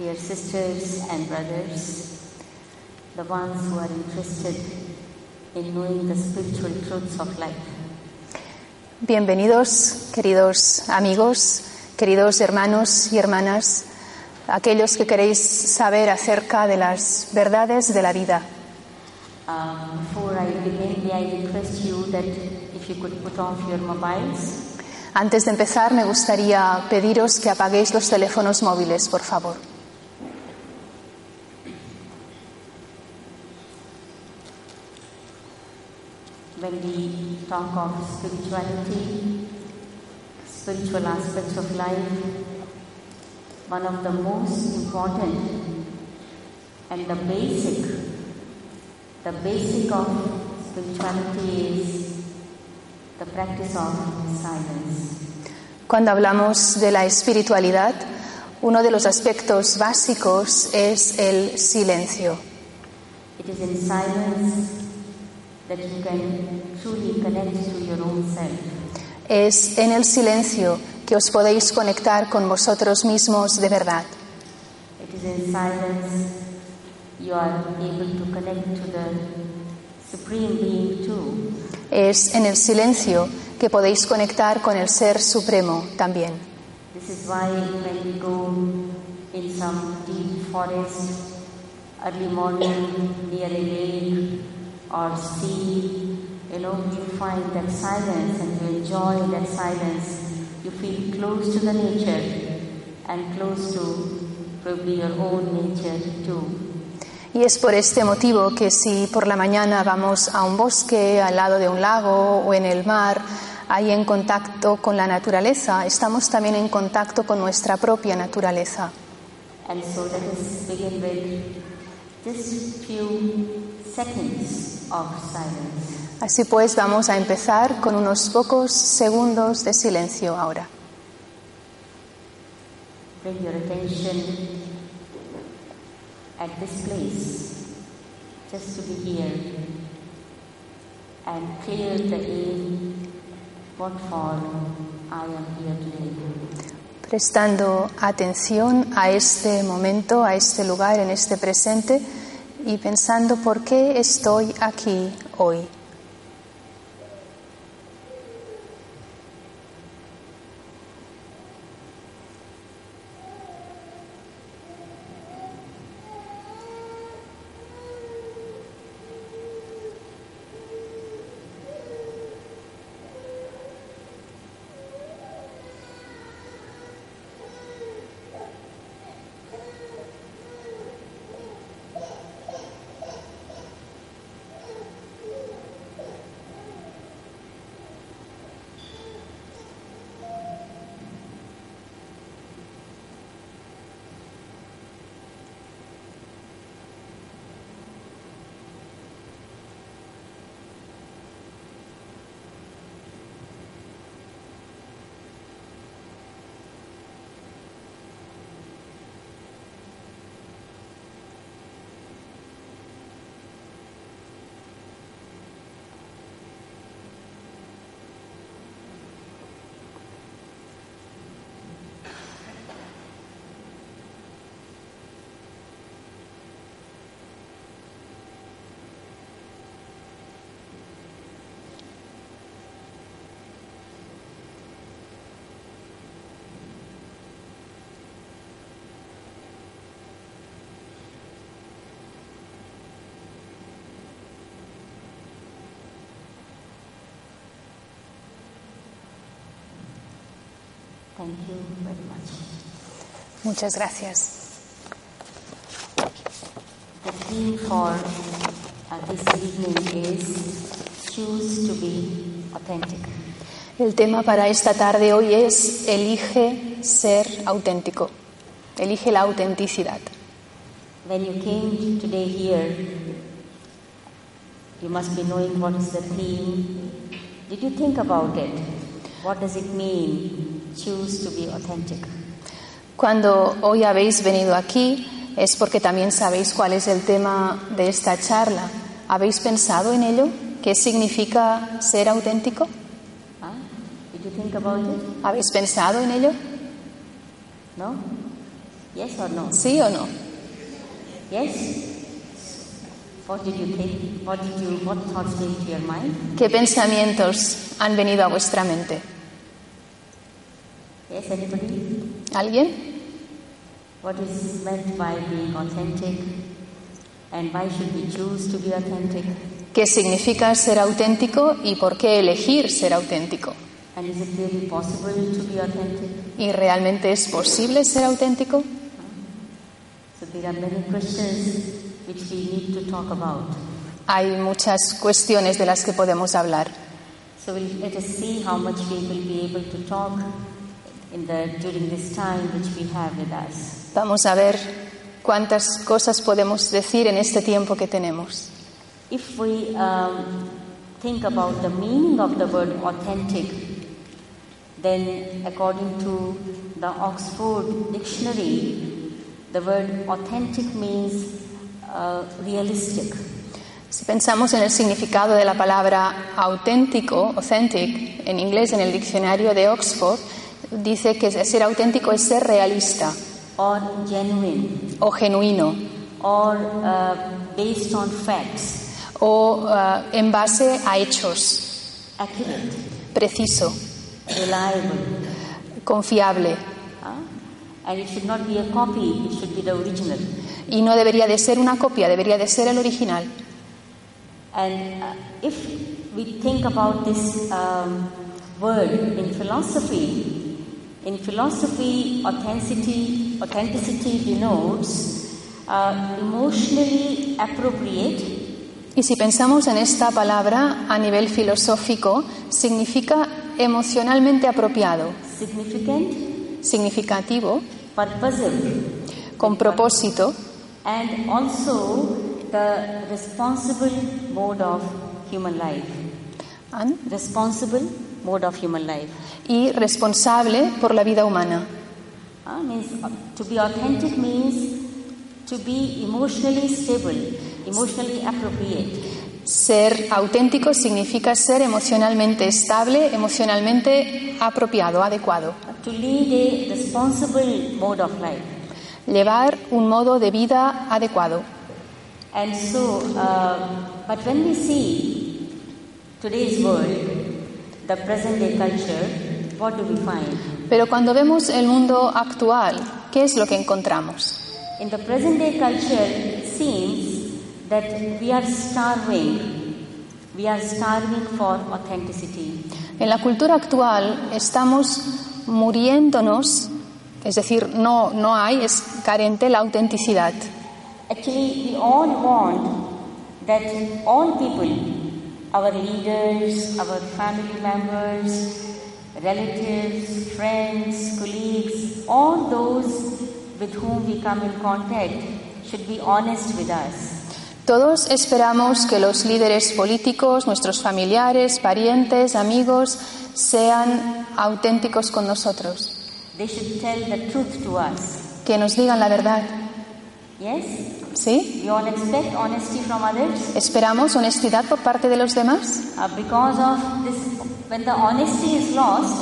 dear sisters and brothers, the ones who are interested in knowing the spiritual truths of life. Bienvenidos, queridos amigos, queridos hermanos y hermanas, aquellos que queréis saber acerca de las verdades de la vida. Um, before I begin, may I request you that if you could put off your mobiles Antes de empezar, me gustaría pediros que apaguéis los teléfonos móviles, por favor. When we talk of spirituality, spiritual aspects of life. One of the most important and the basic, the basic of spirituality is the practice of silence. Cuando hablamos de la espiritualidad, uno de los aspectos básicos es el silencio. It is in silence Es en el silencio que os podéis conectar con vosotros mismos de verdad. It is in silence you are able to connect to the Supreme Being too. Es en el silencio que podéis conectar con el Ser Supremo también. This or you know, you find that silence and you enjoy that silence. You feel close to the nature and close to probably your own nature too. Y es por este motivo que si por la mañana vamos a un bosque, al lado de un lago o en el mar, ahí en contacto con la naturaleza, estamos también en contacto con nuestra propia naturaleza. And so let us begin with just few seconds. Así pues, vamos a empezar con unos pocos segundos de silencio ahora. Bring your attention at this place, just to be here, and clear the air. What for I am here today. Prestando atención a este momento, a este lugar, en este presente y pensando por qué estoy aquí hoy. Thank you very much. Muchas gracias. The theme for uh, this evening is choose to be authentic. El tema para esta tarde hoy es elige ser auténtico. Elige la autenticidad. When you came today here, you must be knowing what is the theme. Did you think about it? What does it mean? Choose to be authentic. Cuando hoy habéis venido aquí es porque también sabéis cuál es el tema de esta charla. ¿Habéis pensado en ello? ¿Qué significa ser auténtico? Huh? Did you think about it? ¿Habéis pensado en ello? No? Yes or no? ¿Sí o no? Yes? What did you think? What did you what thoughts came to your mind? ¿Qué pensamientos han venido a vuestra mente? Yes, anybody? ¿Alguien? What is meant by being authentic? And why should we choose to be authentic? ¿Qué significa ser auténtico y por qué elegir ser auténtico? And is it really possible to be authentic? ¿Y realmente es posible ser auténtico? So there are many questions which we need to talk about. Hay muchas cuestiones de las que podemos hablar. So we'll, let us see how much we will be able to talk in the, during this time which we have with us. Vamos a ver cuántas cosas podemos decir en este tiempo que tenemos. If we um, think about the meaning of the word authentic, then according to the Oxford Dictionary, the word authentic means uh, realistic. Si pensamos en el significado de la palabra auténtico, authentic, en inglés en el diccionario de Oxford, dice que ser auténtico es ser realista or genuine o genuino or uh, based on facts, o uh, en base a hechos, accurate, preciso, reliable. confiable. And it should not be a copy, it should be the original. Y no debería de ser una copia, debería de ser el original. And uh, if we think about this um, word in philosophy, in philosophy, authenticity, authenticity denotes uh, emotionally appropriate, Y si pensamos en esta palabra a nivel filosófico, significa emocionalmente apropiado, significant, significativo, con propósito and also the responsible mode of human life. ¿an? Responsible mode of human life. y responsable por la vida humana. Uh, means uh, to be authentic means to be emotionally stable, emotionally appropriate. Ser auténtico significa ser emocionalmente estable, emocionalmente apropiado, adecuado. to lead a responsible mode of life. Llevar un modo de vida adecuado. And so, uh, but when we see today's world, the present day culture, what do we find? Pero cuando vemos el mundo actual, ¿qué es lo que encontramos? In the present day culture, it seems that we are starving. We are starving for authenticity. En la cultura actual estamos muriéndonos, es decir, no, no hay, es carente la autenticidad. Actually, we all want that all people, our leaders, our family members, relatives, friends, colleagues, all those with whom we come in contact should be honest with us. Todos esperamos que los líderes políticos, nuestros familiares, parientes, amigos, sean auténticos con nosotros, They should tell the truth to us. que nos digan la verdad. Yes? ¿Sí? We all expect honesty from others ¿Esperamos honestidad por parte de los demás? uh, because of this. When the honesty is lost,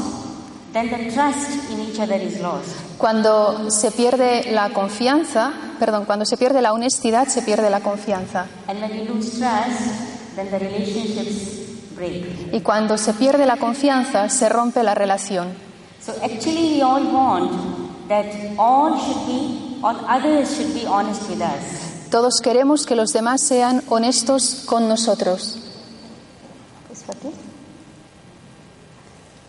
then the trust in each other is lost. Cuando se pierde la confianza, perdón, cuando se pierde la honestidad, se pierde la confianza. And when you lose trust, then the relationships break. Y cuando se pierde la confianza, se rompe la relación. So actually, we all want that all should be, all others should be honest with us. Todos queremos que los demás sean honestos con nosotros. It?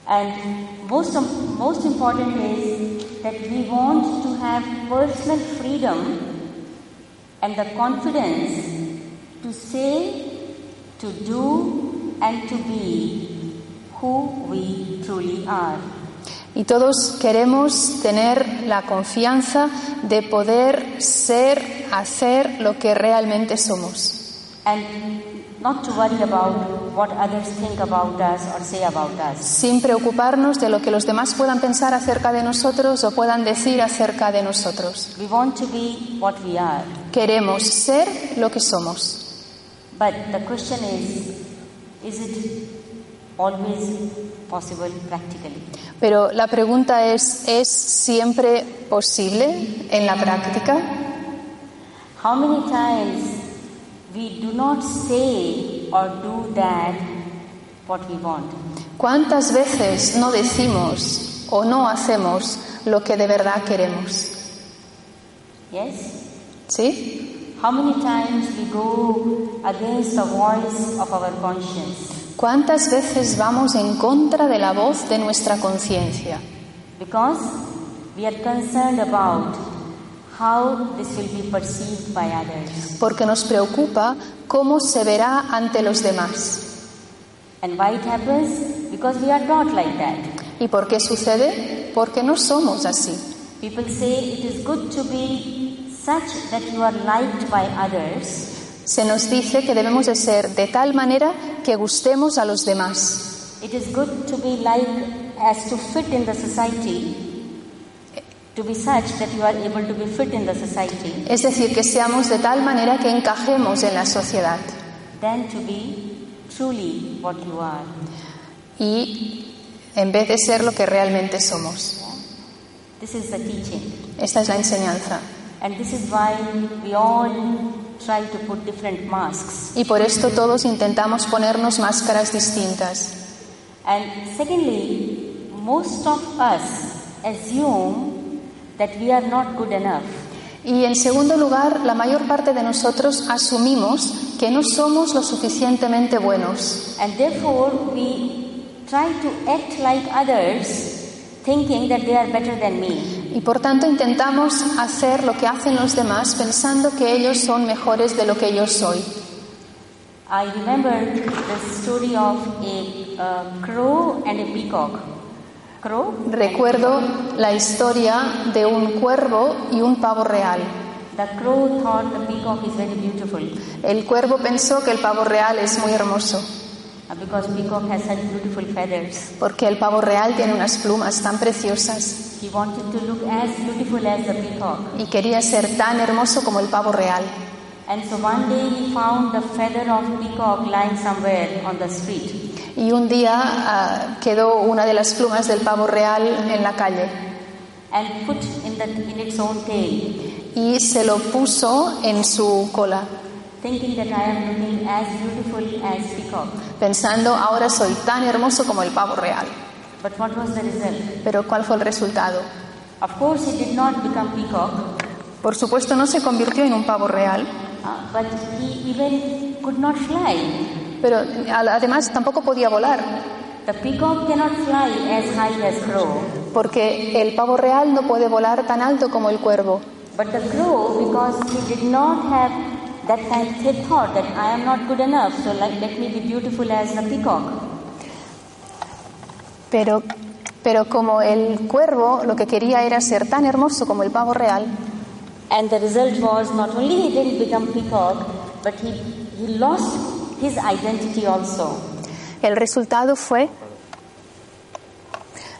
And most, most important is that we want to have personal freedom and the confidence to say, to do, and to be who we truly are. Y todos queremos tener la confianza de poder ser, hacer lo que realmente somos. Sin preocuparnos de lo que los demás puedan pensar acerca de nosotros o puedan decir acerca de nosotros. We want to be what we are. Queremos ser lo que somos. But the question is, is it? Pero la pregunta es, ¿es siempre posible en la práctica? How many times we do not say or do that what we want? ¿Cuántas veces no decimos o no hacemos lo que de verdad queremos? Yes? ¿Sí? How many times we go against the voice of our conscience? ¿Cuántas veces vamos en contra de la voz de nuestra conciencia? Because we are concerned about how this will be perceived by others. Porque nos preocupa cómo se verá ante los demás. And why it happens? Because we are not like that. ¿Y por qué sucede? Porque no somos así. People say it is good to be such that you are liked by others Se nos dice que debemos de ser de tal manera que gustemos a los demás. It is good to be like as to fit in the society, to be such that you are able to be fit in the society, Es decir, que seamos de tal manera que encajemos en la sociedad. than to be truly what you are. Y en vez de ser lo que realmente somos. This is the teaching. Esta es la enseñanza. And this is why we all try to put different masks. Y por esto todos intentamos ponernos máscaras distintas. And secondly, most of us assume that we are not good enough. Y en segundo lugar, la mayor parte de nosotros asumimos que no somos lo suficientemente buenos. And therefore, we try to act like others, thinking that they are better than me. Y por tanto intentamos hacer lo que hacen los demás pensando que ellos son mejores de lo que yo soy. I remember the story of a uh, crow and a peacock. Crow? Recuerdo la historia de un cuervo y un pavo real. The crow thought the peacock is very beautiful El cuervo pensó que el pavo real es muy hermoso, because peacock has such beautiful feathers. porque el pavo real tiene unas plumas tan preciosas He wanted to look as beautiful as the peacock. y quería ser tan hermoso como el pavo real. And so one day he found the feather of peacock lying somewhere on the street. Y un día ah, quedó una de las plumas del pavo real en la calle and put in, the, in its own tail, y se lo puso en su cola, thinking that I am looking as beautiful as peacock. pensando ahora soy tan hermoso como el pavo real. But what was the result? Pero ¿cuál fue el resultado? Of course, he did not become peacock, Por supuesto no se convirtió en un pavo real, uh, but he even could not fly. pero además tampoco podía volar, The peacock cannot fly as high as crow, porque el pavo real no puede volar tan alto como el cuervo. but the crow, because he did not have that thought that I am not good enough, so like, let me be beautiful as the peacock. Pero, pero como el cuervo lo que quería era ser tan hermoso como el pavo real, And the result was not only he didn't become peacock, but he, he lost his identity also. el resultado fue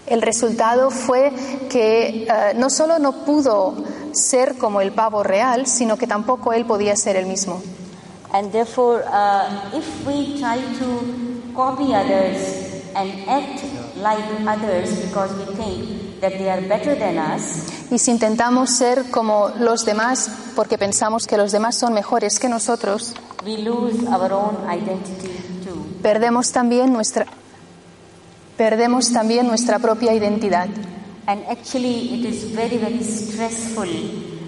el resultado fue que eh, no solo no pudo ser como el pavo real, sino que tampoco él podía ser el mismo. And therefore, uh, if we try to copy others and act like others because we think that they are better than us, Y si intentamos ser como los demás porque pensamos que los demás son mejores que nosotros, we lose our own identity too. perdemos también nuestra perdemos también nuestra propia identidad. And actually, it is very, very stressful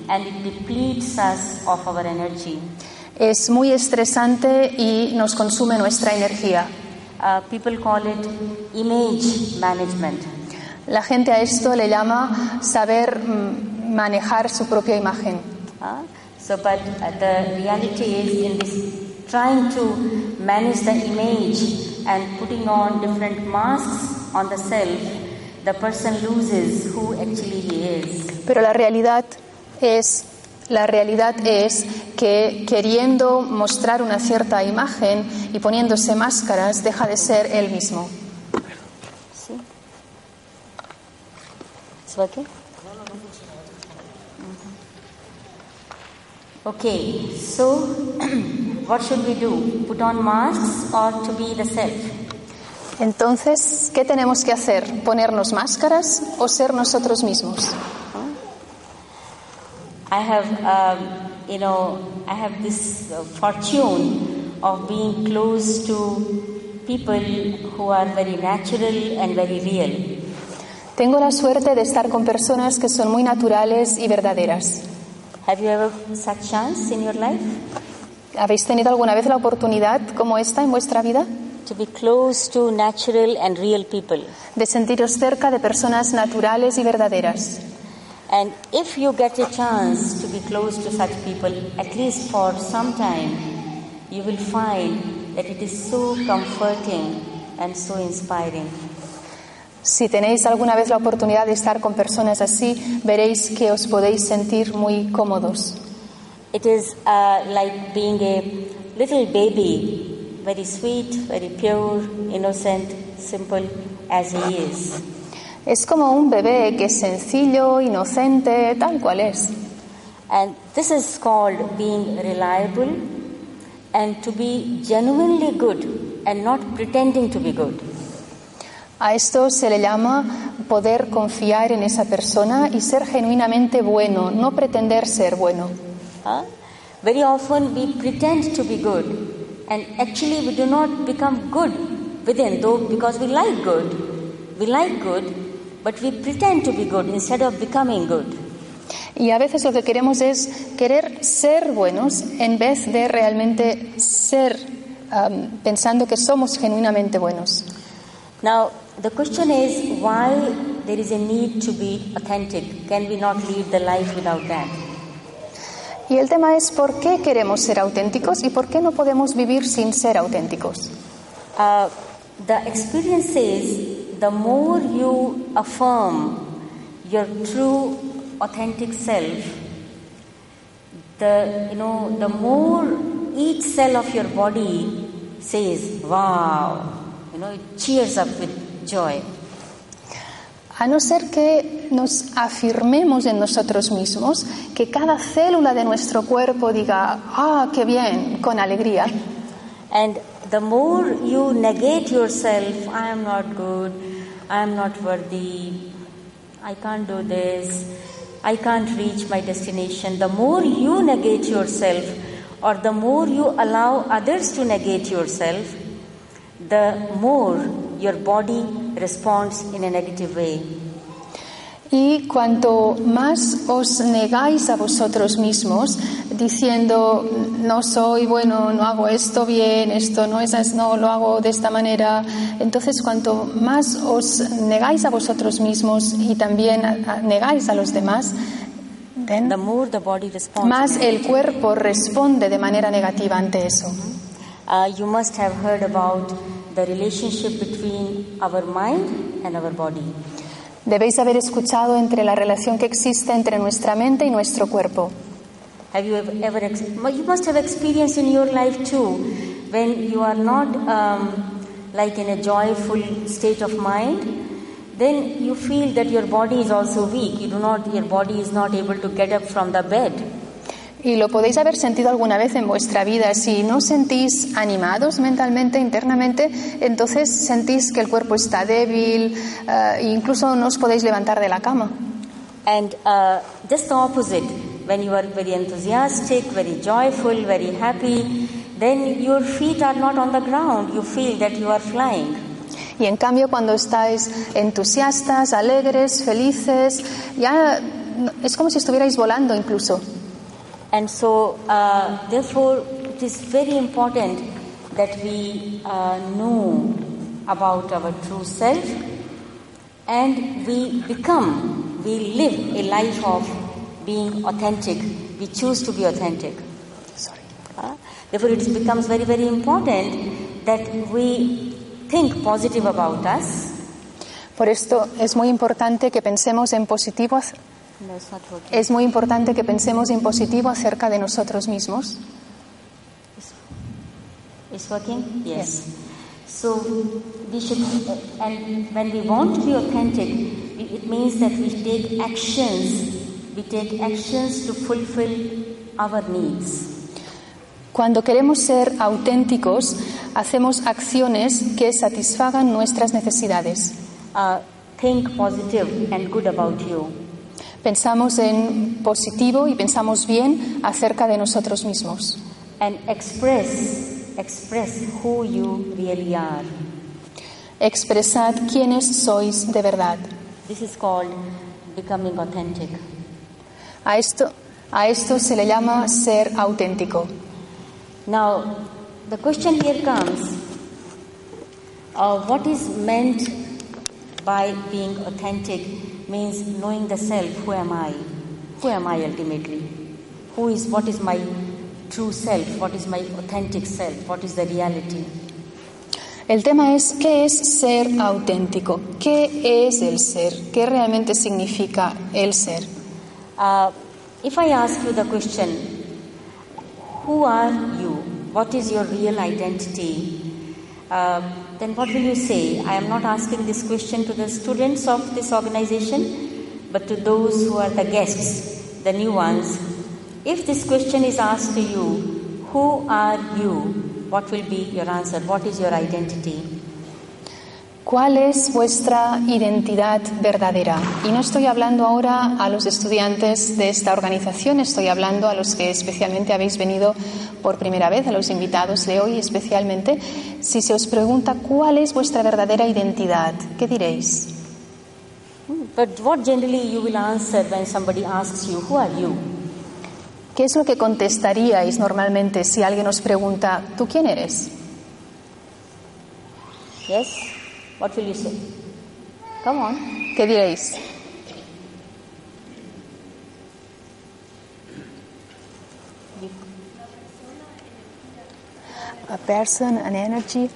and it depletes us of our energy. Es muy estresante y nos consume nuestra energía. uh, people call it image management. La gente a esto le llama saber mm, manejar su propia imagen. Uh, so, but uh, the reality is in this trying to manage the image and putting on different masks on the self, the person loses who actually he is. Pero la realidad es la realidad es que queriendo mostrar una cierta imagen y poniéndose máscaras deja de ser él mismo. See? It's working? Mhm. Okay, so what should we do? Put on masks or to be the self? Entonces, ¿qué tenemos que hacer? ¿Ponernos máscaras o ser nosotros mismos? I have, um, you know, I have this uh, fortune of being close to people who are very natural and very real. Tengo la suerte de estar con personas que son muy naturales y verdaderas. Have you ever such chance in your life ¿Habéis tenido alguna vez la oportunidad como esta en vuestra vida? to be close to natural and real people? De sentiros cerca de personas naturales y verdaderas. And if you get a chance to be close to such people, at least for some time, you will find that it is so comforting and so inspiring. Si tenéis alguna vez la oportunidad de estar con personas así, veréis que os podéis sentir muy cómodos. It is uh, like being a little baby, very sweet, very pure, innocent, simple as he is. Es como un bebé que es sencillo, inocente, tal cual es. And this is called being reliable and to be genuinely good and not pretending to be good. A esto se le llama poder confiar en esa persona y ser genuinamente bueno, no pretender ser bueno. Huh? Very often we pretend to be good and actually we do not become good within, though because we like good. We like good, but we pretend to be good instead of becoming good. Y a veces lo que queremos es querer ser buenos en vez de realmente ser um, pensando que somos genuinamente buenos. Now, the question is why there is a need to be authentic. Can we not lead the life without that? Y el tema es por qué queremos ser auténticos y por qué no podemos vivir sin ser auténticos. Uh, the experience is the more you affirm your true authentic self, the you know the more each cell of your body says, "Wow!" You know, it cheers up with joy. A no ser que nos afirmemos en nosotros mismos, que cada célula de nuestro cuerpo diga, ah, qué bien, con alegría. And the more you negate yourself, I am not good, I am not worthy, I can't do this, I can't reach my destination. The more you negate yourself, or the more you allow others to negate yourself, the more your body responds in a negative way. Y cuanto más os negáis a vosotros mismos, diciendo no soy bueno, no hago esto bien, esto no es no lo hago de esta manera, entonces cuanto más os negáis a vosotros mismos y también a- a- negáis a los demás, then, The more the body responds. más el cuerpo responde de manera negativa ante eso. Uh, you must have heard about the relationship between our mind and our body. Debéis haber escuchado entre la relación que existe entre nuestra mente y nuestro cuerpo. Have you ever, you must have experienced in your life too, when you are not um, like in a joyful state of mind, then you feel that your body is also weak. You do not, your body is not able to get up from the bed. Y lo podéis haber sentido alguna vez en vuestra vida. Si no sentís animados mentalmente, internamente, entonces sentís que el cuerpo está débil, e incluso no os podéis levantar de la cama. And uh, just the opposite, when you are very enthusiastic, very joyful, very happy, then your feet are not on the ground. You feel that you are flying. Y en cambio, cuando estáis entusiastas, alegres, felices, ya es como si estuvierais volando incluso. And so, uh, therefore, it is very important that we uh, know about our true self and we become, we live a life of being authentic. We choose to be authentic. Sorry. Uh, therefore, it becomes very, very important that we think positive about us. Por esto es muy importante que pensemos en positivo. Es muy importante que pensemos en positivo acerca de nosotros mismos. It's working? Yes. So we should, and when we want to be authentic, it means that we take actions. We take actions to fulfill our needs. Cuando queremos ser auténticos, hacemos acciones que satisfagan nuestras necesidades. Uh, think positive and good about you. Pensamos en positivo y pensamos bien acerca de nosotros mismos. and express express who you really are. Expresad quiénes sois de verdad. This is called becoming authentic. A esto, a esto se le llama ser auténtico. Now, the question here comes: uh, What is meant by being authentic? Means knowing the self. Who am I? Who am I ultimately? Who is? What is my true self? What is my authentic self? What is the reality? El tema es qué es ser auténtico, qué es el ser, qué realmente significa el ser. Uh, if I ask you the question, who are you? What is your real identity? Uh, then what will you say? I am not asking this question to the students of this organization, but to those who are the guests, the new ones. If this question is asked to you, who are you? What will be your answer? What is your identity? ¿Cuál es vuestra identidad verdadera? Y no estoy hablando ahora a los estudiantes de esta organización, estoy hablando a los que especialmente habéis venido por primera vez, a los invitados de hoy especialmente. Si se os pregunta cuál es vuestra verdadera identidad, ¿qué diréis? You? ¿Qué es lo que contestaríais normalmente si alguien os pregunta, ¿tú quién eres? Yes? What will you say? Come on. ¿Qué diréis? A person, an energy.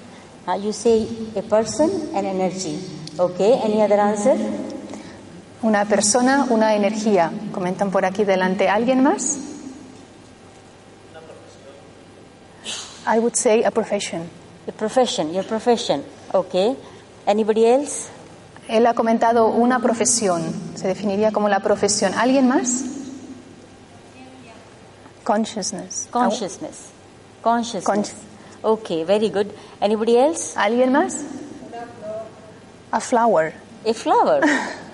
Uh, you say a person and energy. Okay, any other answer? Una persona, una energía. Comentan por aquí delante. ¿Alguien más? I would say a profession. A profession, your profession. Okay. Anybody else? Él ha comentado una profesión. Se definiría como la profesión. ¿Alguien más? Consciousness. Consciousness. Consciousness. Consci- okay, very good. Anybody else? ¿Alguien más? A flower. A flower.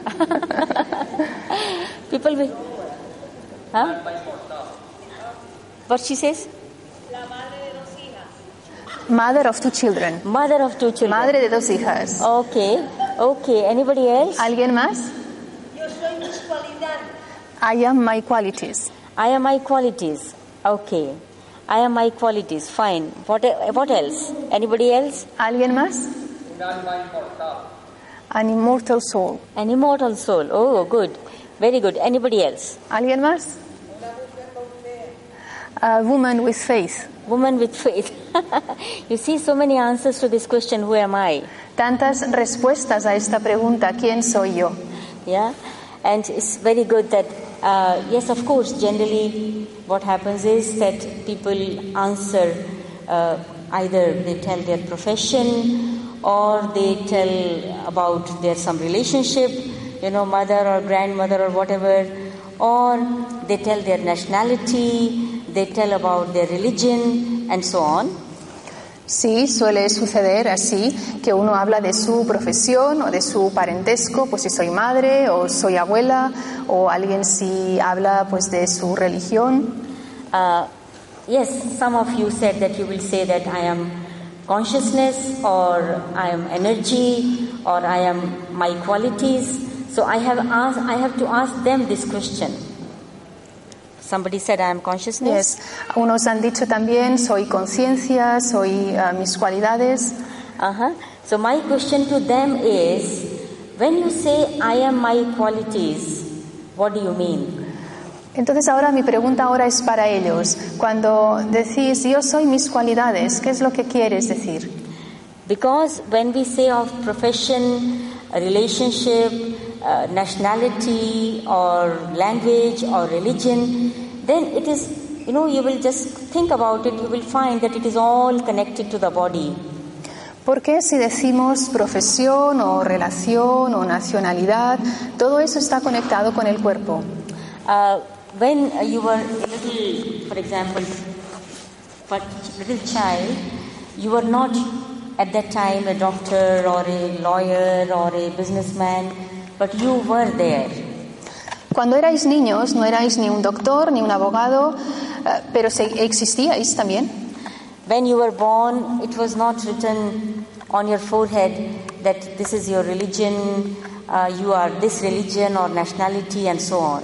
People will. Huh? What she says? Mother of two children. Mother of two children. Madre de dos hijas. Okay. Okay. Anybody else? ¿Alguien más? I am my qualities. I am my qualities. Okay. I am my qualities. Fine. What, what else? Anybody else? ¿Alguien más? An immortal soul. An immortal soul. Oh, good. Very good. Anybody else? ¿Alguien más? A woman with faith. Woman with faith. you see so many answers to this question who am I? Tantas respuestas a esta pregunta, ¿quién soy yo? Yeah? And it's very good that, uh, yes, of course, generally what happens is that people answer uh, either they tell their profession or they tell about their some relationship, you know, mother or grandmother or whatever, or they tell their nationality, they tell about their religion, and so on. Sí, suele suceder así, que uno habla de su profesión o de su parentesco, pues si soy madre o soy abuela, o alguien si habla pues de su religión. Uh, yes, some of you said that you will say that I am consciousness or I am energy or I am my qualities. So I have asked, I have to ask them this question. Somebody said I am consciousness. Yes. Unos han dicho también, soy conciencia, soy ah, mis cualidades. Uh-huh. So, my question to them is when you say, I am my qualities, what do you mean? Entonces ahora mi pregunta ahora es para ellos. Cuando decís yo soy mis cualidades, ¿qué es lo que quieres decir? Because when we say of profession, a relationship, uh, nationality, or language, or religion, then it is, you know, you will just think about it, you will find that it is all connected to the body. Porque si decimos profesión o relación o nacionalidad, todo eso está conectado con el cuerpo. Uh, when you were a little, for example, for little child, you were not at that time a doctor or a lawyer or a businessman, but you were there. Cuando erais niños no erais ni un doctor ni un abogado, eh, pero existíais también. When you were born, it was not written on your forehead that this is your religion, uh, you are this religion or nationality, and so on.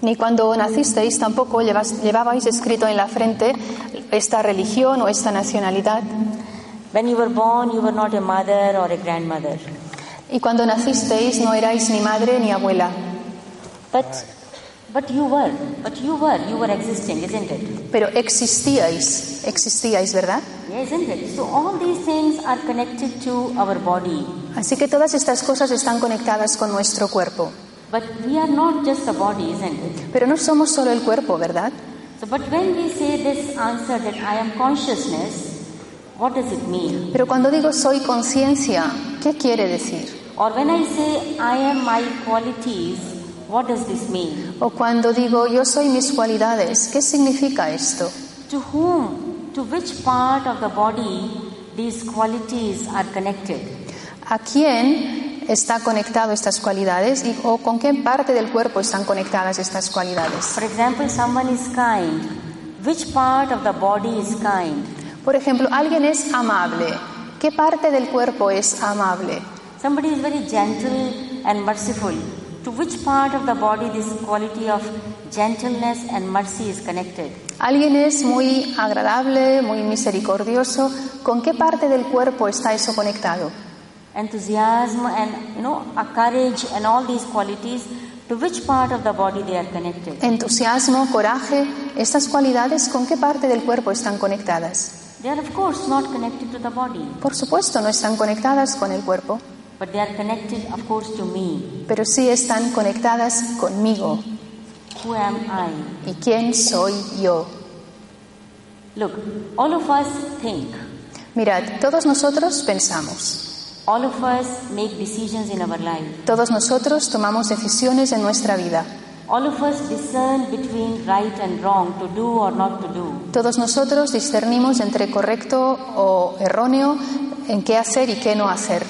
Ni cuando nacisteis tampoco llevas- llevabais escrito en la frente esta religión o esta nacionalidad. When you were born, you were not a mother or a grandmother. Y cuando nacisteis no erais ni madre ni abuela. But, but you were, but you were, you were existing, isn't it? Pero existíais, existíais, ¿verdad? Yeah, isn't it? So all these things are connected to our body. Así que todas estas cosas están conectadas con nuestro cuerpo. But we are not just a body, isn't it? Pero no somos solo el cuerpo, ¿verdad? So, but when we say this answer that I am consciousness, what does it mean? Pero cuando digo soy conciencia, ¿qué quiere decir? Or when I say I am my qualities, what does this mean? O cuando digo yo soy mis cualidades, ¿qué significa esto? To whom, to which part of the body these qualities are connected? ¿A quién está conectado estas cualidades y, o con qué parte del cuerpo están conectadas estas cualidades? For example, someone is kind. Which part of the body is kind? Por ejemplo, alguien es amable. ¿Qué parte del cuerpo es amable? Somebody is very gentle and merciful. To which part of the body this quality of gentleness and mercy is connected? Alguien es muy agradable, muy misericordioso. ¿Con qué parte del cuerpo está eso conectado? Enthusiasm and you know a courage and all these qualities. To which part of the body they are connected? Entusiasmo, coraje, estas cualidades, ¿con qué parte del cuerpo están conectadas? They are of course not connected to the body, Por supuesto, no están conectadas con el cuerpo, but they are connected of course to me. pero sí están conectadas conmigo. Who am I? ¿Y quién soy yo? Look, all of us think. Mirad, todos nosotros pensamos, All of us make decisions in our life. todos nosotros tomamos decisiones en nuestra vida, All of us discern between right and wrong, to do or not to do. todos nosotros discernimos entre correcto o erróneo, en qué hacer y qué no hacer.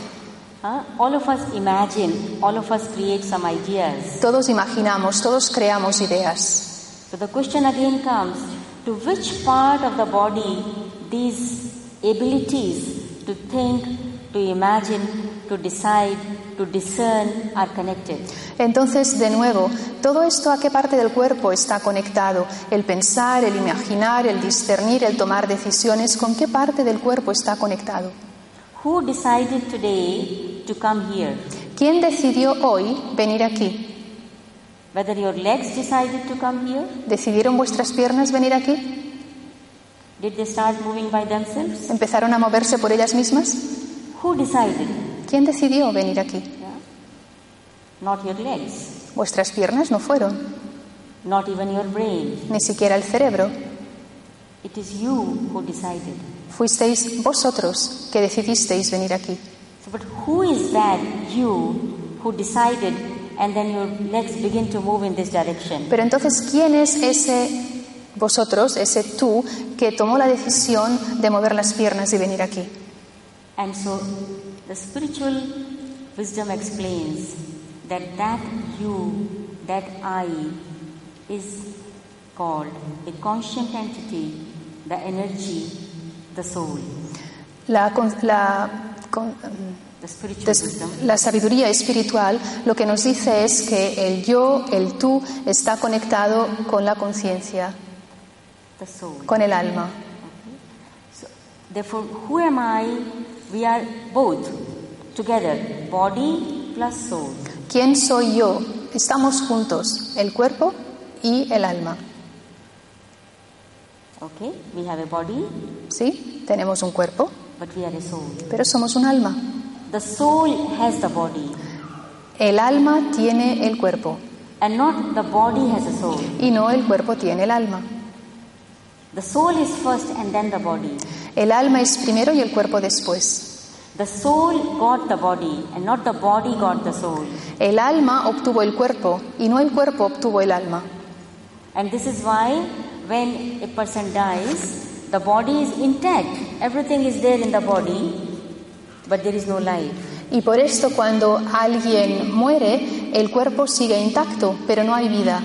Todos imaginamos, todos creamos ideas. So the question again comes to which part of the body these abilities to think, to imagine, to decide, to discern are connected? Entonces, de nuevo, todo esto a qué parte del cuerpo está conectado? El pensar, el imaginar, el discernir, el tomar decisiones, ¿con qué parte del cuerpo está conectado? Who decided today to come here? ¿Quién decidió hoy venir aquí? Whether your legs decided to come here? ¿Decidieron vuestras piernas venir aquí? Did they start moving by themselves? ¿Empezaron a moverse por ellas mismas? Who decided? ¿Quién decidió venir aquí? Yeah? Not your legs, Vuestras piernas no fueron, not even your brain. ni siquiera el cerebro. It is you who decided. Fuisteis vosotros que decidisteis venir aquí. So, but who is that you who decided and then your legs begin to move in this direction? Pero entonces, ¿quién es ese vosotros, ese tú, que tomó la decisión de mover las piernas y venir aquí? And so the spiritual wisdom explains that that you, that I, is called a conscient entity, the energy, the soul. La, la, con- la sabiduría espiritual lo que nos dice es que el yo, el tú, está conectado con la conciencia, con el alma. So, therefore, who am I we are both together, body plus soul. ¿Quién soy yo? Estamos juntos, el cuerpo y el alma. Okay, we have a body, ¿Sí? Tenemos un cuerpo, but we are a soul. pero somos un alma. The soul has the body, El alma tiene el cuerpo and not the body has a soul. y no el cuerpo tiene el alma. The soul is first and then the body. El alma es primero y el cuerpo después. The soul got the body, and not the body got the soul. El alma obtuvo el cuerpo y no el cuerpo obtuvo el alma. And this is why when a person dies, the body is intact. Everything is there in the body, but there is no life. Y por esto cuando alguien muere, el cuerpo sigue intacto, pero no hay vida.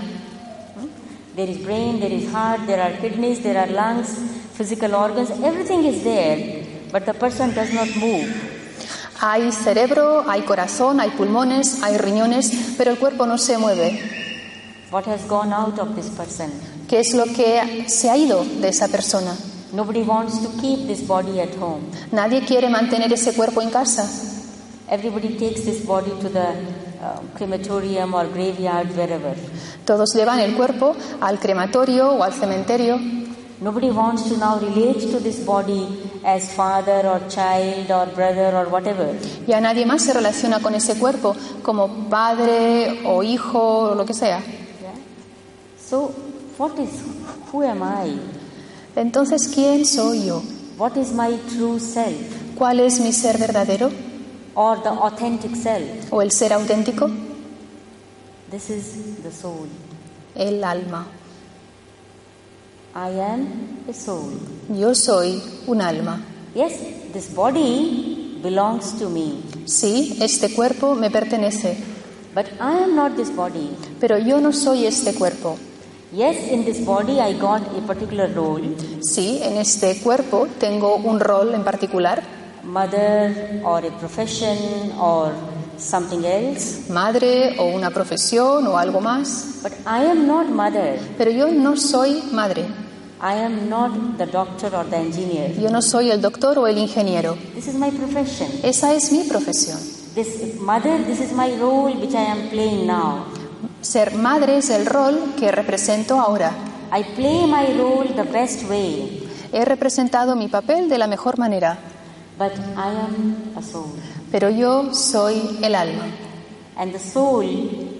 There is brain, there is heart, there are kidneys, there are lungs, physical organs, everything is there, but the person does not move. Hay cerebro, hay corazón, hay pulmones, hay riñones, pero el cuerpo no se mueve. What has gone out of this person? ¿Qué es lo que se ha ido de esa persona? Nobody wants to keep this body at home. Nadie quiere mantener ese cuerpo en casa. Everybody takes this body to the uh, crematorium or graveyard, wherever. Todos llevan el cuerpo al crematorio o al cementerio. Nobody wants to now relate to this body as father or child or brother or whatever. Ya nadie más se relaciona con ese cuerpo como padre o hijo o lo que sea. So, what is, who am I? Entonces, ¿quién soy yo? What is my true self ¿Cuál es mi ser verdadero or the authentic self? o el ser auténtico? This is the soul. El alma. I am a soul. Yo soy un alma. Yes, this body belongs to me, Sí, este cuerpo me pertenece, but I am not this body. pero yo no soy este cuerpo. Yes, in this body I got a particular role Sí, en este cuerpo tengo un rol en particular, mother or a profession or something else, madre o una profesión o algo más, but I am not mother. pero yo no soy madre. I am not the doctor or the engineer. Yo no soy el doctor o el ingeniero. This is my profession. Esa es mi profesión. This mother, this is my role which I am playing now. Ser madre es el rol que represento ahora. I play my role the best way, He representado mi papel de la mejor manera, but I am a soul. pero yo soy el alma. And the soul,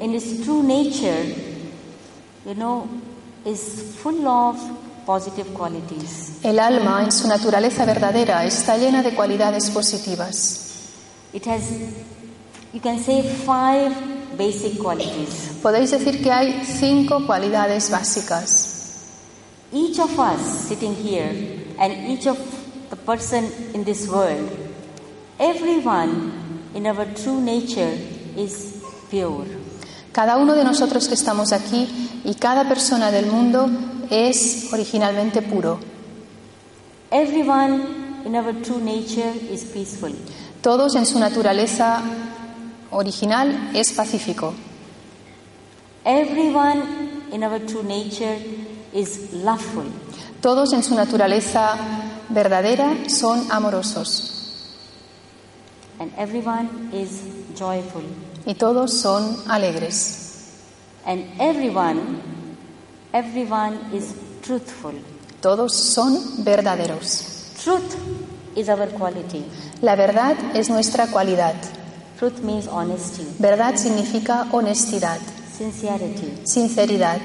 in its true nature, you know, is full of positive qualities. El alma, en su naturaleza verdadera, está llena de cualidades positivas. It has, you can say, five basic qualities. Podéis decir que hay cinco cualidades básicas. Each of us sitting here and each of the person in this world, everyone in our true nature is pure. Cada uno de nosotros que estamos aquí y cada persona del mundo es originalmente puro. Everyone in our true nature is peaceful. Todos en su naturaleza original es pacífico. Everyone in our true nature is loveful. Todos en su naturaleza verdadera son amorosos. And everyone is joyful. Y todos son alegres. And everyone, everyone is truthful. Todos son verdaderos. Truth is our quality. La verdad es nuestra cualidad. Truth means honesty, Verdad significa honestidad, sincerity, sinceridad,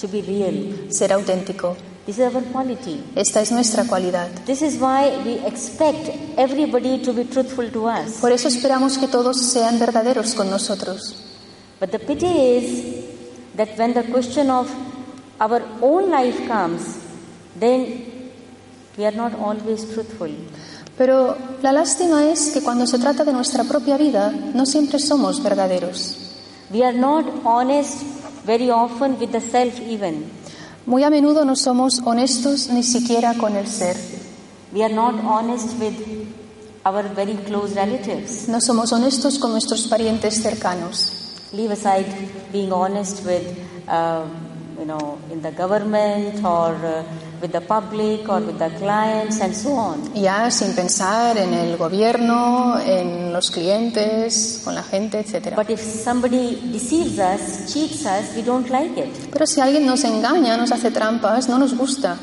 to be real. ser auténtico. This is our quality. Esta es nuestra cualidad. This is why we expect everybody to be truthful to us. Por eso esperamos que todos sean verdaderos con nosotros. But the pity is that when the question of our own life comes, then we are not always truthful. Pero la lástima es que cuando se trata de nuestra propia vida, no siempre somos verdaderos. We are not honest very often with the self, even. Muy a menudo no somos honestos ni siquiera con el ser. We are not honest with our very close relatives. No somos honestos con nuestros parientes cercanos. Leave aside being honest with, uh, you know, in the government or uh, with the public or with the clients and so on. Ya sin pensar en el gobierno, en los clientes, con la gente, etc. But if somebody deceives us, cheats us, we don't like it. Pero si alguien nos engaña, nos hace trampas, no nos gusta.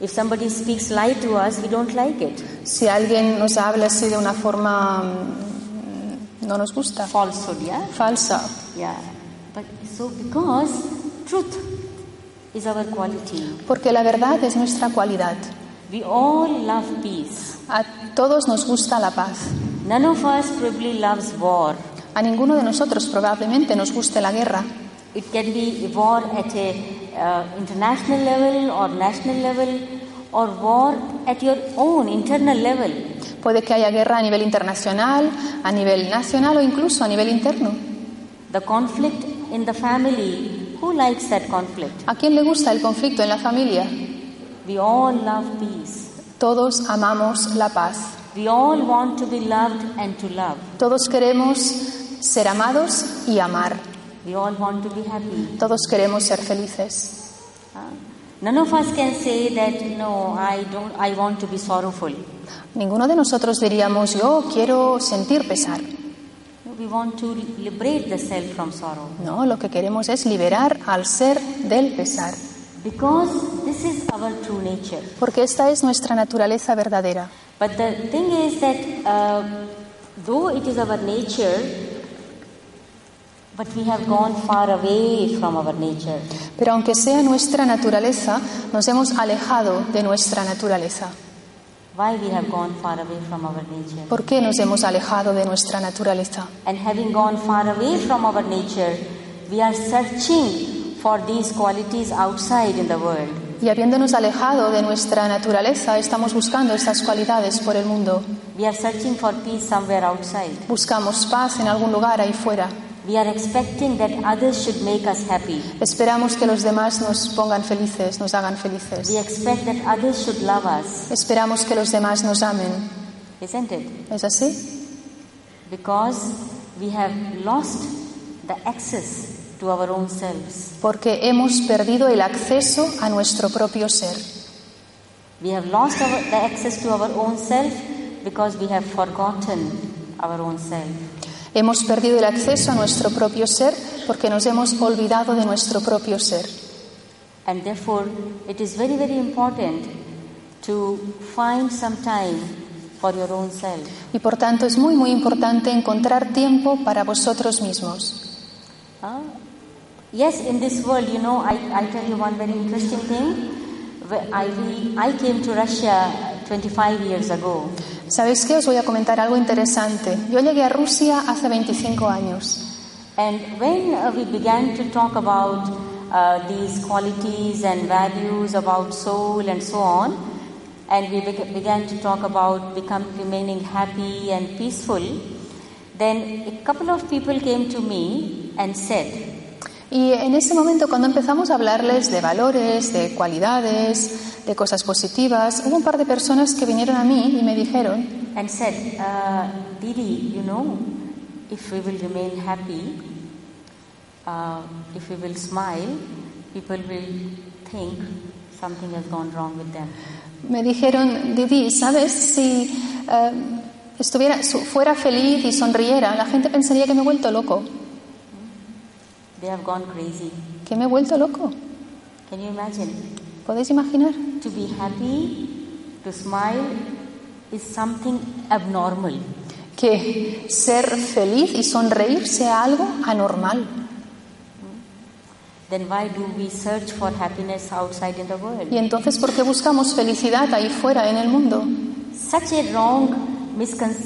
If somebody speaks lie to us, we don't like it. Si alguien nos habla así de una forma mm, no nos gusta, Falsehood, yeah? falsa. Yeah. But so because truth is our quality. Porque la verdad es nuestra cualidad. We all love peace. A todos nos gusta la paz. None of us probably loves war. A ninguno de nosotros probablemente nos guste la guerra. It can be war at a uh, international level or national level or war at your own internal level. Puede que haya guerra a nivel internacional, a nivel nacional o incluso a nivel interno. The conflict in the family, who likes that conflict? ¿A quién le gusta el conflicto en la familia? We all love peace. Todos amamos la paz. We all want to be loved and to love. Todos queremos ser amados y amar. We all want to be happy. Todos queremos ser felices. None of us can say that no, I don't I want to be sorrowful. Ninguno de nosotros diríamos, yo quiero sentir pesar. No, We want to liberate the self from sorrow. No, lo que queremos es liberar al ser del pesar. Because this is our true nature. Porque esta es nuestra naturaleza verdadera. But the thing is that uh, though it is our nature, but we have gone far away from our nature. Pero aunque sea nuestra naturaleza, nos hemos alejado de nuestra naturaleza. ¿Por qué nos hemos alejado de nuestra naturaleza? And having gone far away from our nature, we are searching for these qualities outside in the world. Y habiéndonos alejado de nuestra naturaleza, estamos buscando estas cualidades por el mundo. We are searching for peace somewhere outside. Buscamos paz en algún lugar ahí fuera. We are expecting that others should make us happy. Esperamos que los demás nos pongan felices, nos hagan felices. We expect that others should love us. Esperamos que los demás nos amen. Isn't it? ¿Es así? Because we have lost the access to our own selves. Porque hemos perdido el acceso a nuestro propio ser. We have lost our, the access to our own self because we have forgotten our own self. Hemos perdido el acceso a nuestro propio ser porque nos hemos olvidado de nuestro propio ser. And therefore, it is very, very important to find some time for your own self. Y por tanto es muy, muy importante encontrar tiempo para vosotros mismos. Huh? Yes, in this world, you know, I, I tell you one very interesting thing. I, I came to Russia 25 years ago. ¿Sabéis qué? Os voy a comentar algo interesante. Yo llegué a Rusia hace 25 años. And when uh, we began to talk about uh, these qualities and values about soul and so on, and we beg- began to talk about become, remaining happy and peaceful, then a couple of people came to me and said, Y en ese momento, cuando empezamos a hablarles de valores, de cualidades, de cosas positivas, hubo un par de personas que vinieron a mí y me dijeron, and said, uh, Didi, you know, if we will remain happy, uh, if we will smile, people will think something has gone wrong with them. me dijeron, Didi, ¿sabes? Si eh, estuviera, fuera feliz y sonriera, la gente pensaría que me he vuelto loco. They have gone crazy. ¿Que me he vuelto loco? Can you imagine? ¿Podéis imaginar? To be happy, to smile, is something abnormal. Que ser feliz y sonreír sea algo anormal. Then why do we search for happiness outside in the world? Y entonces, ¿por qué buscamos felicidad ahí fuera en el mundo? Such a wrong,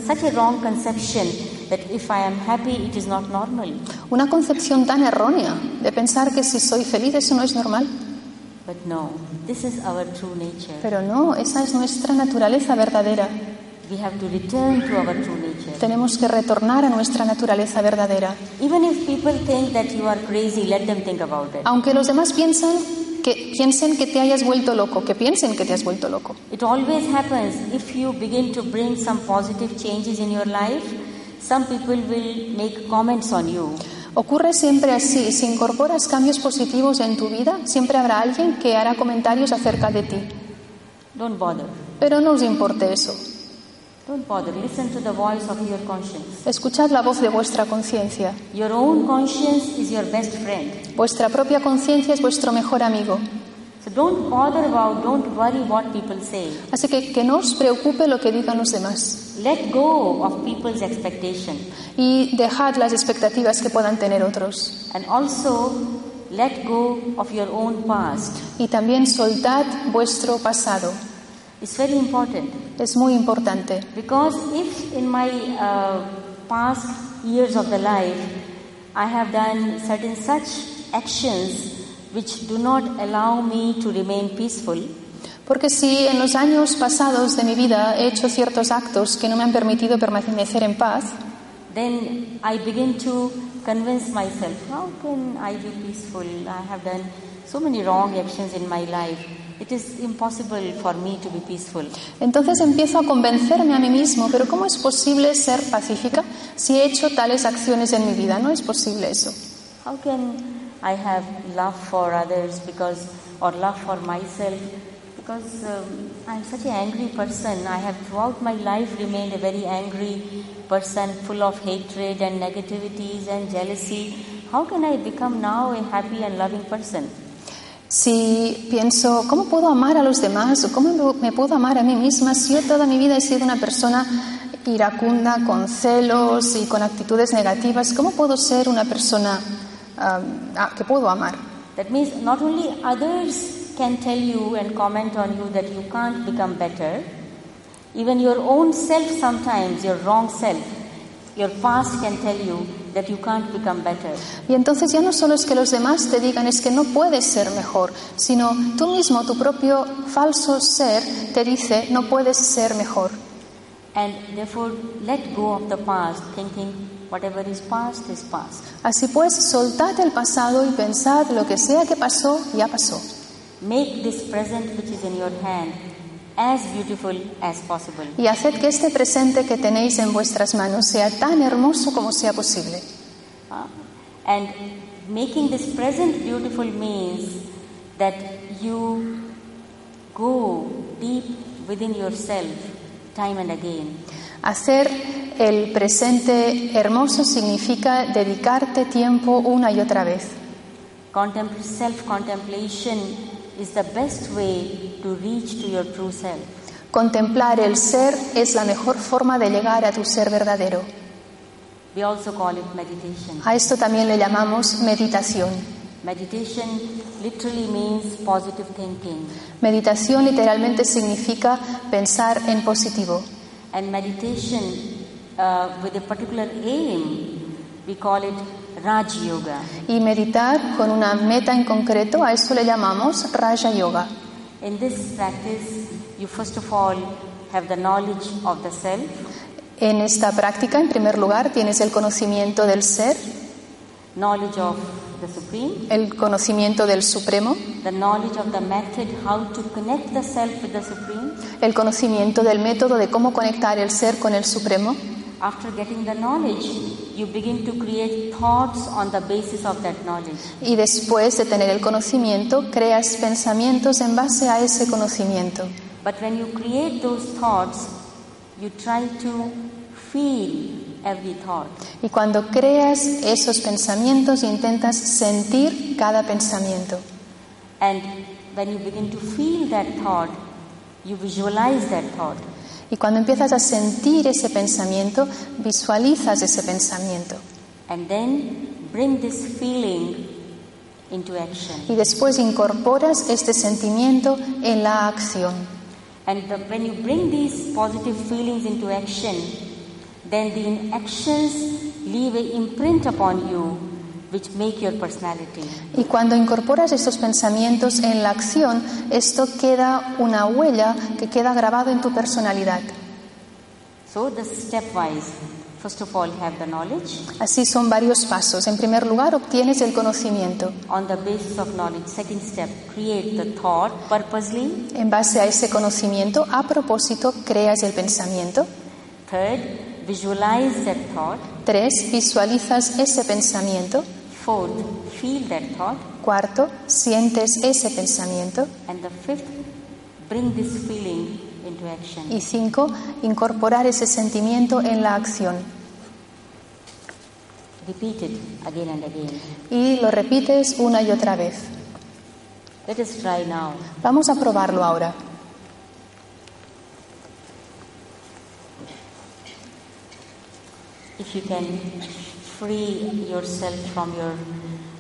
such a wrong conception that if I am happy, it is not normal. Una concepción tan errónea de pensar que si soy feliz eso no es normal. But no, this is our true nature. Pero no, esa es nuestra naturaleza verdadera. We have to return to our true nature. Tenemos que retornar a nuestra naturaleza verdadera. Even if people think that you are crazy, let them think about it. Aunque los demás piensan que piensen que te hayas vuelto loco, que piensen que te has vuelto loco. It always happens if you begin to bring some positive changes in your life, some people will make comments on you. Ocurre siempre así. Si incorporas cambios positivos en tu vida, siempre habrá alguien que hará comentarios acerca de ti. Don't bother. Pero no os importe eso. Don't bother. Listen to the voice of your conscience. Escuchad la voz de vuestra conciencia. Your own conscience is your best friend. Vuestra propia conciencia es vuestro mejor amigo. So don't bother about, don't worry what people say. Así que que no os preocupe lo que digan los demás. Let go of people's expectation. Y dejad las expectativas que puedan tener otros. And also, let go of your own past. Y también soltad vuestro pasado. It's very important. Es muy importante. Because if in my uh, past years of the life I have done certain such actions which do not allow me to remain peaceful, Porque si en los años pasados de mi vida he hecho ciertos actos que no me han permitido permanecer en paz, then I begin to convince myself, how can I be peaceful? I have done so many wrong actions in my life. It is impossible for me to be peaceful. entonces empiezo a convencerme a mí mismo, pero ¿cómo es posible ser pacífica si he hecho tales acciones en mi vida? No es posible eso. How can I have love for others because, or love for myself? Because um, I'm such an angry person. I have throughout my life remained a very angry person, full of hatred and negativities and jealousy. How can I become now a happy and loving person? Si pienso, ¿cómo puedo amar a los demás o cómo me puedo amar a mí misma si yo toda mi vida he sido una persona iracunda, con celos y con actitudes negativas? ¿Cómo puedo ser una persona um, ah, que puedo amar? That means not only others can tell you and comment on you that you can't become better, even your own self sometimes, your wrong self, your past can tell you that you can't become better. Y entonces ya no solo es que los demás te digan es que no puedes ser mejor, sino tú mismo, tu propio falso ser, te dice no puedes ser mejor. And therefore, let go of the past, thinking whatever is past is past. Así pues, soltad el pasado y pensad lo que sea que pasó, ya pasó. Make this present which is in your hand as beautiful as possible. Y haced que este presente que tenéis en vuestras manos sea tan hermoso como sea posible. Uh, and making this present beautiful means that you go deep within yourself time and again. Hacer el presente hermoso significa dedicarte tiempo una y otra vez. Contempl- self-contemplation is the best way to reach to your true self. Contemplar el ser es la mejor forma de llegar a tu ser verdadero. We also call it meditation. A esto también le llamamos meditación. Meditation literally means positive thinking. Meditación literalmente significa pensar en positivo. And meditation uh, with a particular aim, we call it Raj Yoga. Y meditar con una meta en concreto, a eso le llamamos Raja Yoga. In this practice, you first of all have the knowledge of the self, En esta práctica, en primer lugar, tienes el conocimiento del ser, knowledge of the Supreme, el conocimiento del Supremo, the knowledge of the method how to connect the self with the Supreme. el conocimiento del método de cómo conectar el ser con el Supremo. After getting the knowledge, you begin to create thoughts on the basis of that knowledge. Y después de tener el conocimiento, creas pensamientos en base a ese conocimiento. But when you create those thoughts, you try to feel every thought. Y cuando creas esos pensamientos, intentas sentir cada pensamiento. And when you begin to feel that thought, you visualize that thought. Y cuando empiezas a sentir ese pensamiento, visualizas ese pensamiento. And then bring this feeling into action. Y después incorporas este sentimiento en la acción. And when you bring these positive feelings into action, then the actions leave an imprint upon you which make your personality. Y cuando incorporas estos pensamientos en la acción, esto queda una huella que queda grabado en tu personalidad. So the stepwise, first of all, have the knowledge. Así son varios pasos. En primer lugar, obtienes el conocimiento. On the basis of knowledge, second step, create the thought purposely. En base a ese conocimiento, a propósito, creas el pensamiento. Third, visualize that thought. Tres, visualizas ese pensamiento. Fourth, feel that thought. Cuarto, sientes ese pensamiento. And the fifth, bring this feeling into action. Y cinco, incorporar ese sentimiento en la acción. Repeat it again and again. Y lo repites una y otra vez. Let us try now. Vamos a probarlo ahora. If you can free yourself from your,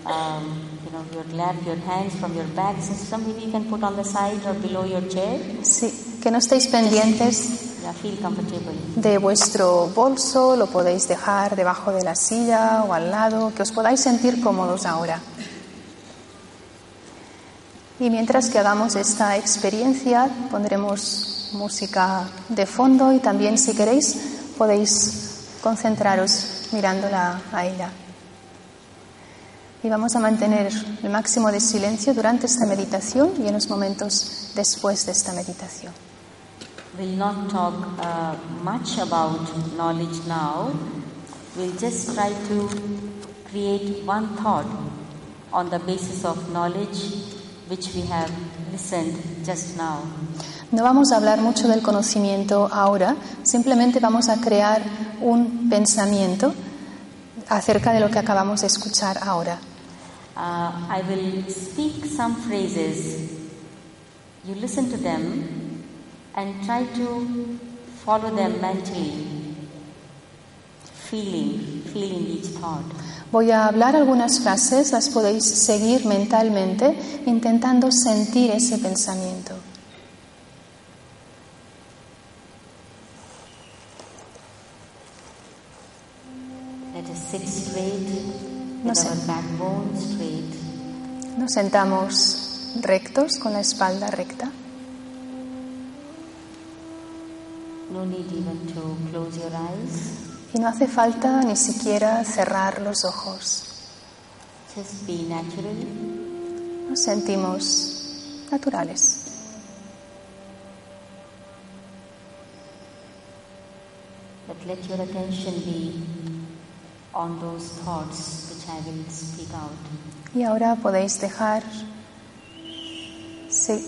um, you know, your lap, your hands from your back system, maybe you can put on the side or below your chair. Sí, que no estéis pendientes Yeah, feel comfortable. de vuestro bolso, lo podéis dejar debajo de la silla o al lado, que os podáis sentir cómodos ahora. Y mientras que hagamos esta experiencia, pondremos música de fondo y también, si queréis, podéis concentraros mirándola a ella. Y vamos a mantener el máximo de silencio durante esta meditación y en los momentos después de esta meditación. We'll not talk uh, much about knowledge now. We'll just try to create one thought on the basis of knowledge which we have listened just now. No vamos a hablar mucho del conocimiento ahora, simplemente vamos a crear un pensamiento acerca de lo que acabamos de escuchar ahora. Uh, I will speak some phrases. You listen to them and try to follow them mentally, feeling, feeling each thought. Voy a hablar algunas frases, las podéis seguir mentalmente intentando sentir ese pensamiento. No with sé. our backbone straight. Nos sentamos rectos con la espalda recta. Y no hace falta ni siquiera cerrar los ojos. Nos sentimos naturales. But let your attention be on those thoughts I will speak out. Y ahora podéis dejar,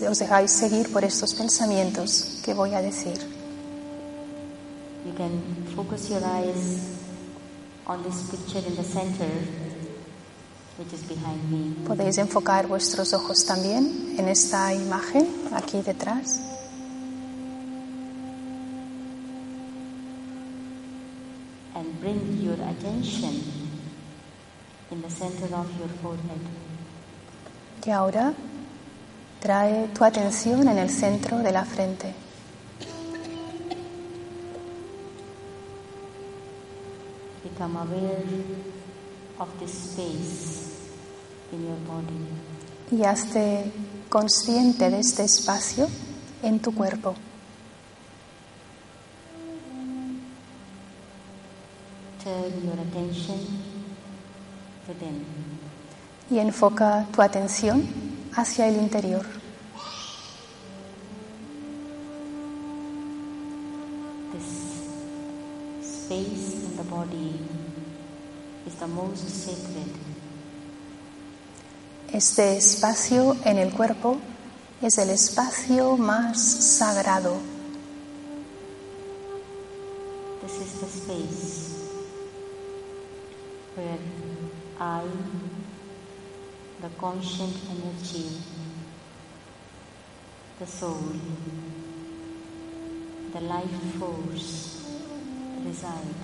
os dejáis seguir por estos pensamientos que voy a decir. You can focus your eyes on this picture in the center, which is behind me. Podéis enfocar vuestros ojos también en esta imagen aquí detrás. and bring your attention in the center of your forehead. Y ahora trae tu atención en el centro de la frente. Become aware of this space in your body. Y hazte consciente de este espacio en tu cuerpo. Turn your attention. Y enfoca tu atención hacia el interior. Este espacio en el cuerpo es el espacio más sagrado. This is the space where I, the conscient energy, the soul, the life force reside.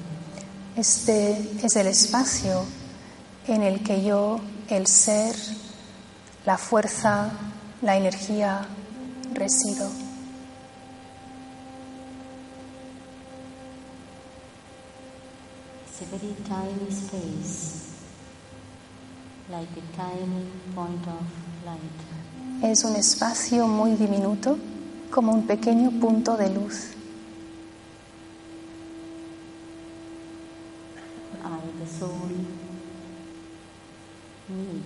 Este es el espacio en el que yo, el ser, la fuerza, la energía, resido. It's a very tiny space, like a tiny point of light. Es un espacio muy diminuto, como un pequeño punto de luz. I, the soul, need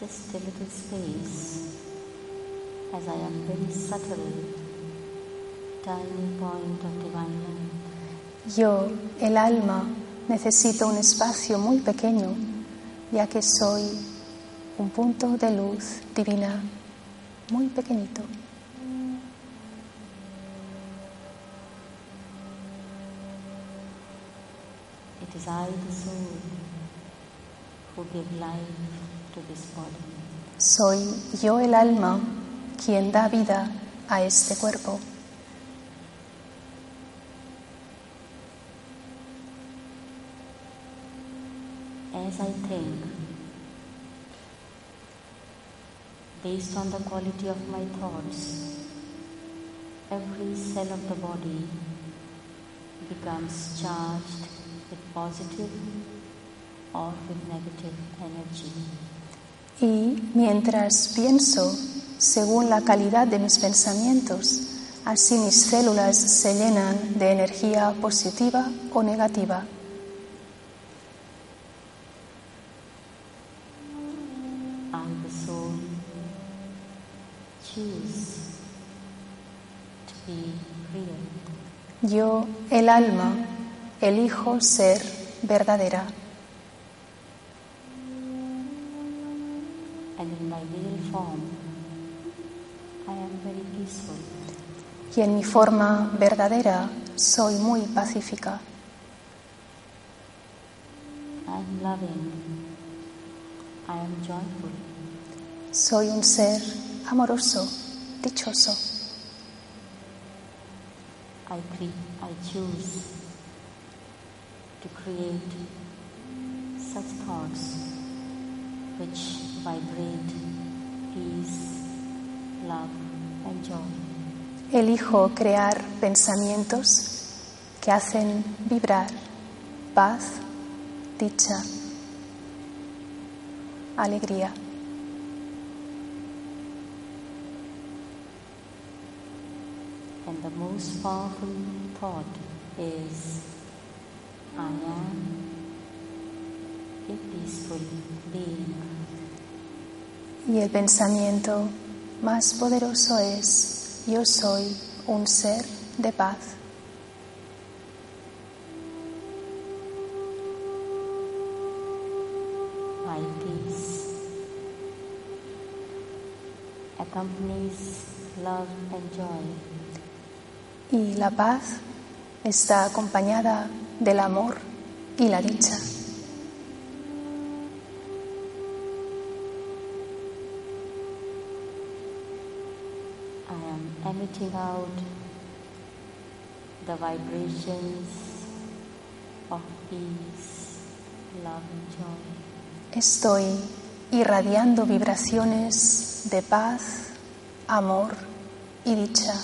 just a little space as I am very subtle, tiny point of divine light. Yo, el alma, necesito un espacio muy pequeño, ya que soy un punto de luz divina muy pequeñito. It is I, the soul, who give life to this body. Soy yo el alma quien da vida a este cuerpo. I think, based on the quality of my thoughts, every cell of the body becomes charged with positive or with negative energy. Y mientras pienso, según la calidad de mis pensamientos, así mis células se llenan de energía positiva o negativa. Choose to be real. Yo, el alma, elijo ser verdadera. And in my real form, I am very peaceful. Y en mi forma verdadera soy muy pacífica. I am loving. I am joyful. Soy un ser amoroso, dichoso. I, I choose to create such thoughts which vibrate peace, love, and joy. Elijo crear pensamientos que hacen vibrar paz, dicha, alegría. And the most powerful thought is I am a peaceful being. Y el pensamiento más poderoso es yo soy un ser de paz. My peace accompanies love and joy. Y la paz está acompañada del amor y la dicha. I am emitting out the vibrations of peace, love, and joy. Estoy irradiando vibraciones de paz, amor y dicha.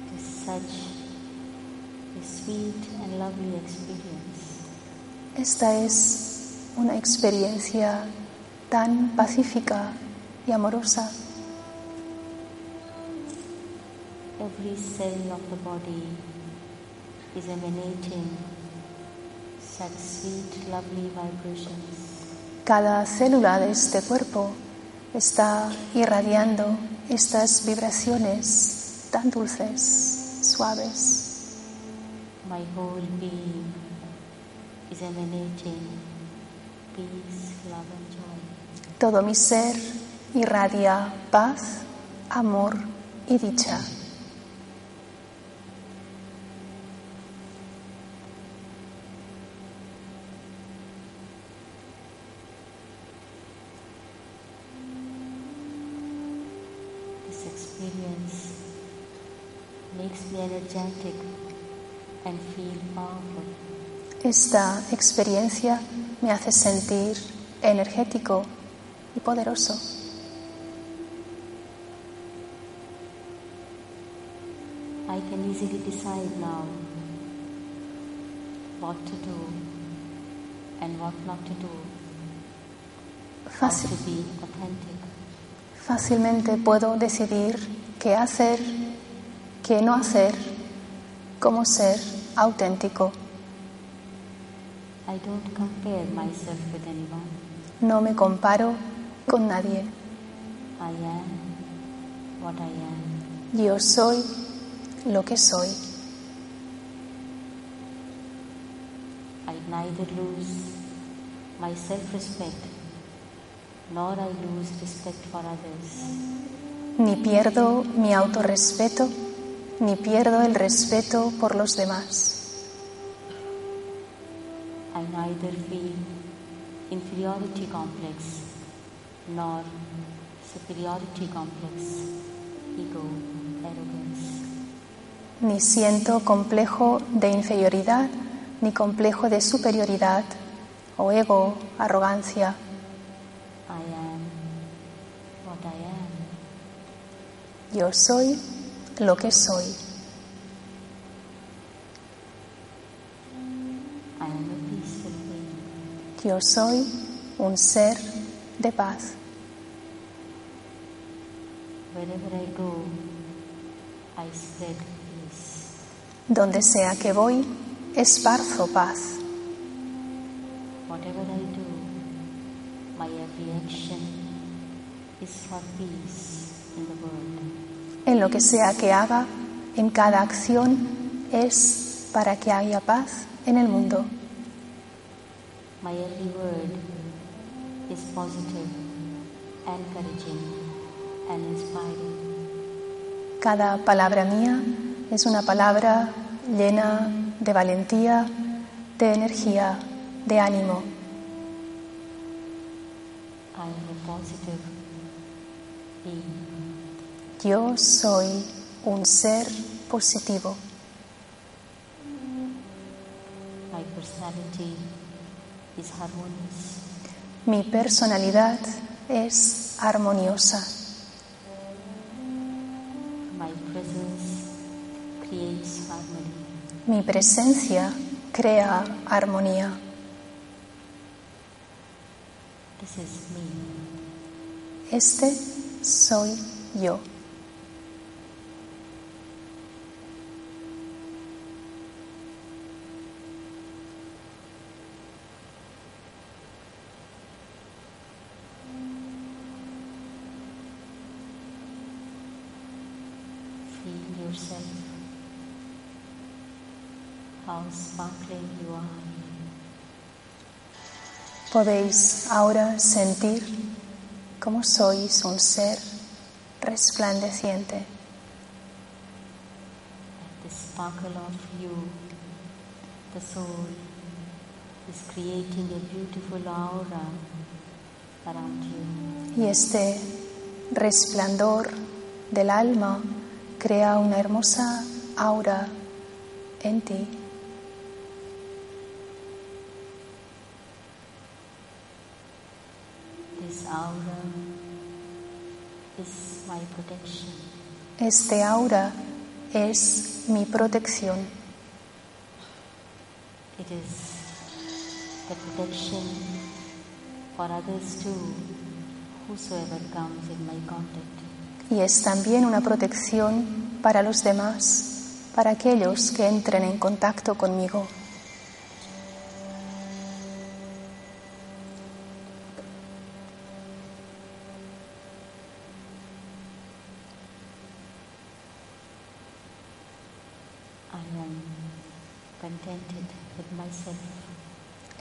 It is such a sweet and lovely experience. Esta es una experiencia tan pacífica y amorosa. Every cell of the body is emanating such sweet, lovely vibrations. Cada célula de este cuerpo está irradiando estas vibraciones tan dulces, suaves. My whole being is emanating peace, love, and joy. Todo mi ser irradia paz, amor y dicha. This experience makes me energetic and feel powerful. Esta experiencia me hace sentir energético y poderoso. I can easily decide now what to do and what not to do, how Fácil- to be authentic. fácilmente puedo decidir qué hacer, qué no hacer, cómo ser auténtico. I don't compare myself with anyone. No me comparo con nadie. I am what I am. Yo soy lo que soy. I neither lose my self respect nor I lose respect for others. Ni pierdo mi autorrespeto, ni pierdo el respeto por los demás. I neither feel inferiority complex nor superiority complex, ego, arrogance. Ni siento complejo de inferioridad, ni complejo de superioridad, o ego, arrogancia. I am what I am. Yo soy lo que soy. Yo soy un ser de paz. Wherever I go, I spread peace. Donde sea que voy, esparzo paz. Whatever I do, my every action is for peace in the world. En lo que sea que haga, en cada acción, es para que haya paz en el mundo. My every word is positive, encouraging, and inspiring. Cada palabra mía es una palabra llena de valentía, de energía, de ánimo. I am a positive being. Yo soy un ser positivo. My personality. Mi personalidad es armoniosa. Mi presencia crea armonía. Este soy yo. Feel yourself. How sparkling you are. Podéis ahora sentir cómo sois un ser resplandeciente. The sparkle of you, the soul, is creating a beautiful aura around you. Y este resplandor del alma crea una hermosa aura en ti. This aura is my protection. Este aura es mi protección. It is the protection for others too, whosoever comes in my contact. Y es también una protección para los demás, para aquellos que entren en contacto conmigo. I am contented with myself.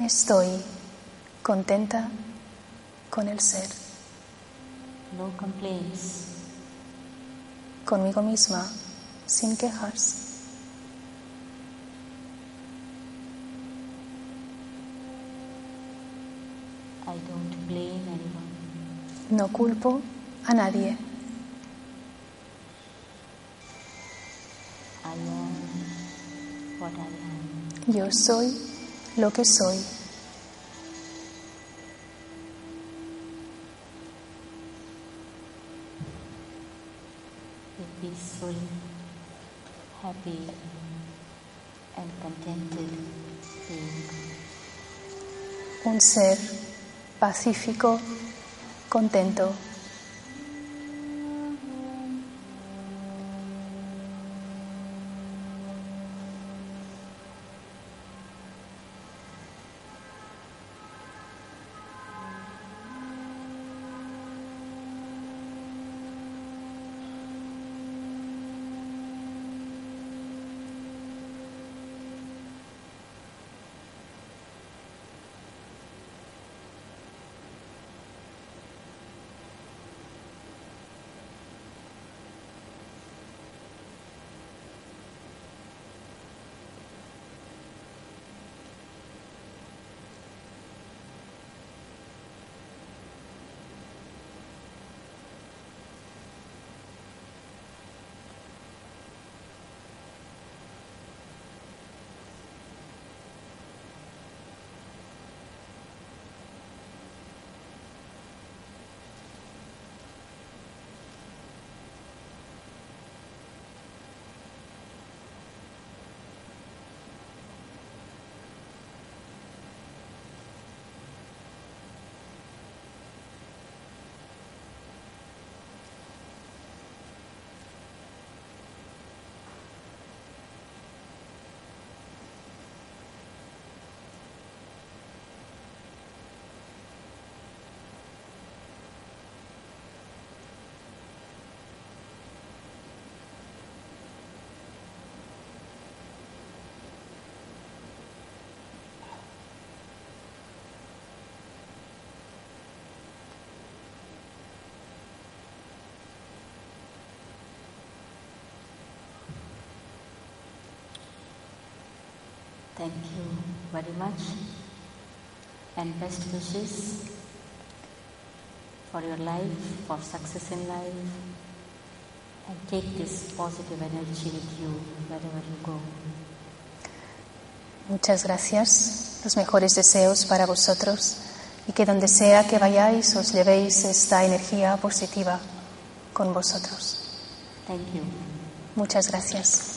Estoy contenta con el ser, No complaints, conmigo misma, sin quejas. I don't blame anyone. No culpo a nadie. I am what I am. Yo soy lo que soy. Happy, and contented being. Un ser pacífico, contento. Thank you very much and best wishes for your life, for success in life and take this positive energy with you wherever you go. Muchas gracias. Los mejores deseos para vosotros y que donde sea que vayáis os llevéis esta energía positiva con vosotros. Thank you. Muchas gracias.